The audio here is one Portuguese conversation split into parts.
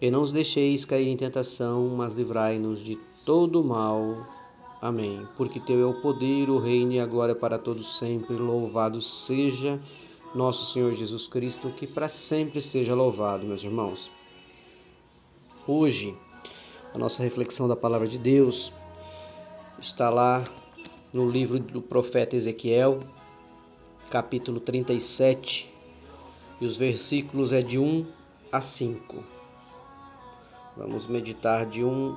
e não os deixeis cair em tentação, mas livrai-nos de todo mal. Amém. Porque teu é o poder, o reino e a glória para todos sempre. Louvado seja nosso Senhor Jesus Cristo, que para sempre seja louvado, meus irmãos. Hoje, a nossa reflexão da palavra de Deus está lá no livro do profeta Ezequiel, capítulo 37, e os versículos é de 1 a 5. Vamos meditar de 1,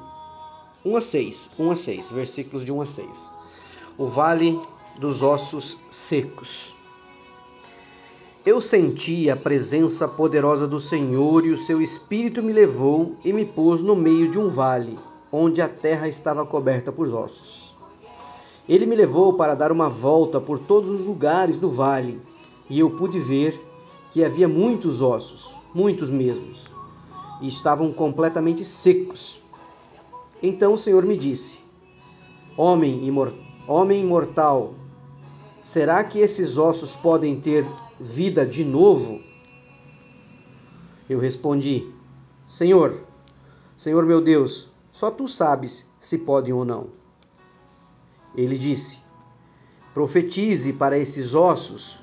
1 a 6, 1 a 6, versículos de 1 a 6. O vale dos ossos secos. Eu senti a presença poderosa do Senhor e o seu espírito me levou e me pôs no meio de um vale, onde a terra estava coberta por ossos. Ele me levou para dar uma volta por todos os lugares do vale, e eu pude ver que havia muitos ossos, muitos mesmos e estavam completamente secos. Então o Senhor me disse: Homem, homem mortal, será que esses ossos podem ter vida de novo? Eu respondi: Senhor, Senhor meu Deus, só tu sabes se podem ou não. Ele disse: Profetize para esses ossos,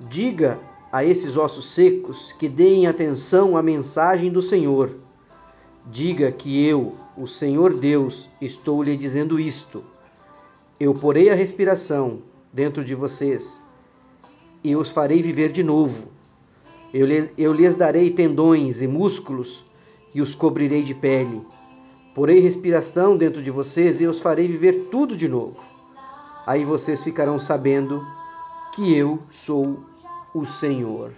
diga a esses ossos secos que deem atenção à mensagem do Senhor. Diga que eu, o Senhor Deus, estou lhe dizendo isto. Eu porei a respiração dentro de vocês e os farei viver de novo. Eu, lhe, eu lhes darei tendões e músculos e os cobrirei de pele. Porei respiração dentro de vocês e os farei viver tudo de novo. Aí vocês ficarão sabendo que eu sou o Senhor.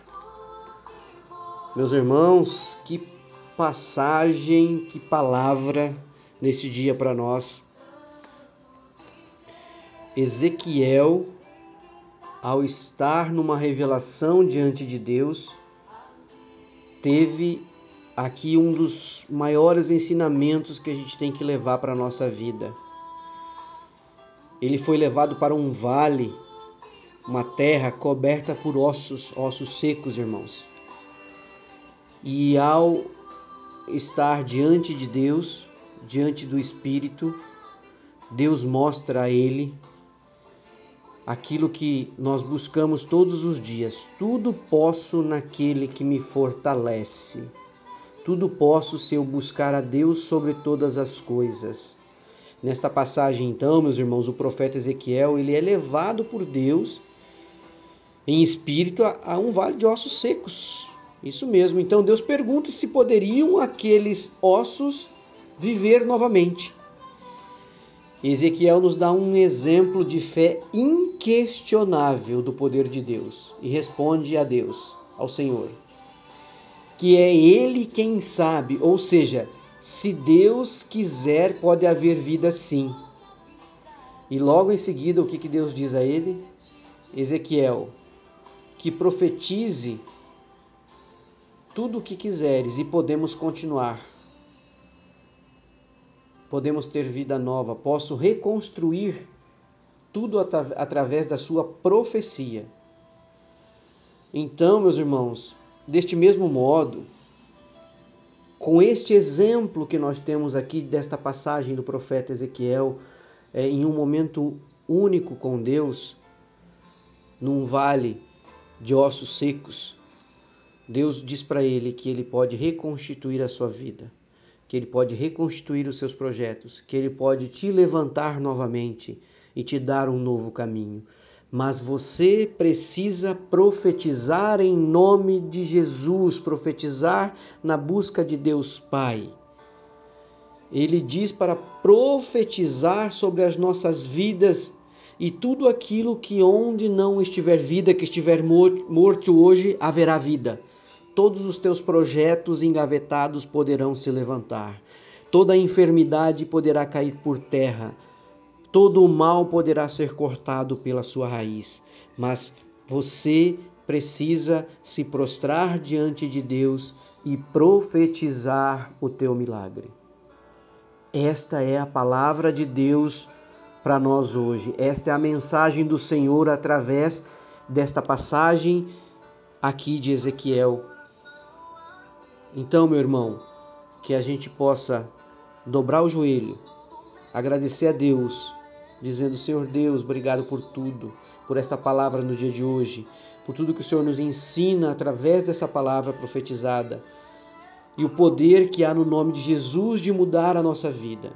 Meus irmãos, que passagem, que palavra nesse dia para nós. Ezequiel, ao estar numa revelação diante de Deus, teve aqui um dos maiores ensinamentos que a gente tem que levar para a nossa vida. Ele foi levado para um vale uma terra coberta por ossos, ossos secos, irmãos. E ao estar diante de Deus, diante do Espírito, Deus mostra a ele aquilo que nós buscamos todos os dias. Tudo posso naquele que me fortalece. Tudo posso se eu buscar a Deus sobre todas as coisas. Nesta passagem, então, meus irmãos, o profeta Ezequiel, ele é levado por Deus em espírito a, um vale de ossos secos. Isso mesmo. Então Deus pergunta se poderiam aqueles ossos viver novamente. Ezequiel nos dá um exemplo de fé inquestionável do poder de Deus e responde a Deus, ao Senhor, que é Ele quem sabe, ou seja, se Deus quiser, pode haver vida sim. E logo em seguida, o que, que Deus diz a ele? Ezequiel, que profetize tudo o que quiseres e podemos continuar. Podemos ter vida nova. Posso reconstruir tudo através da sua profecia. Então, meus irmãos, deste mesmo modo, com este exemplo que nós temos aqui desta passagem do profeta Ezequiel, é, em um momento único com Deus, num vale de ossos secos, Deus diz para ele que ele pode reconstituir a sua vida, que ele pode reconstituir os seus projetos, que ele pode te levantar novamente e te dar um novo caminho. Mas você precisa profetizar em nome de Jesus, profetizar na busca de Deus Pai. Ele diz para profetizar sobre as nossas vidas e tudo aquilo que onde não estiver vida, que estiver morto hoje, haverá vida. Todos os teus projetos engavetados poderão se levantar. toda enfermidade poderá cair por terra, todo o mal poderá ser cortado pela sua raiz, mas você precisa se prostrar diante de Deus e profetizar o teu milagre. Esta é a palavra de Deus para nós hoje. Esta é a mensagem do Senhor através desta passagem aqui de Ezequiel. Então, meu irmão, que a gente possa dobrar o joelho, agradecer a Deus, dizendo: Senhor Deus, obrigado por tudo, por esta palavra no dia de hoje, por tudo que o Senhor nos ensina através dessa palavra profetizada e o poder que há no nome de Jesus de mudar a nossa vida.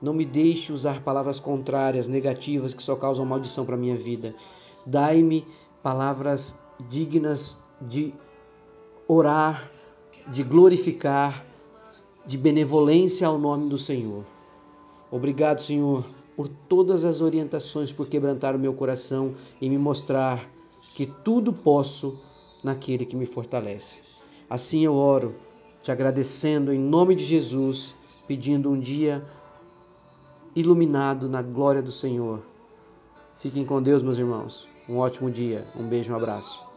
Não me deixe usar palavras contrárias, negativas, que só causam maldição para minha vida. Dai-me palavras dignas de orar, de glorificar, de benevolência ao nome do Senhor. Obrigado, Senhor, por todas as orientações, por quebrantar o meu coração e me mostrar que tudo posso naquele que me fortalece. Assim eu oro, te agradecendo em nome de Jesus, pedindo um dia iluminado na glória do Senhor. Fiquem com Deus, meus irmãos. Um ótimo dia. Um beijo, um abraço.